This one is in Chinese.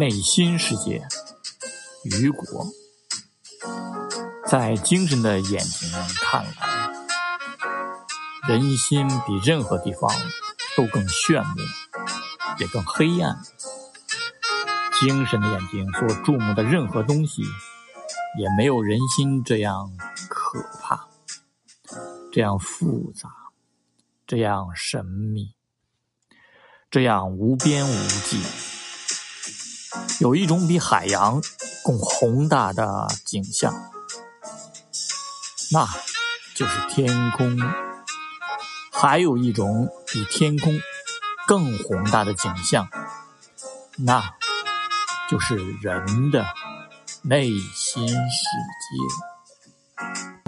内心世界，雨果，在精神的眼睛看来，人心比任何地方都更炫目，也更黑暗。精神的眼睛所注目的任何东西，也没有人心这样可怕，这样复杂，这样神秘，这样无边无际。有一种比海洋更宏大的景象，那就是天空；还有一种比天空更宏大的景象，那就是人的内心世界。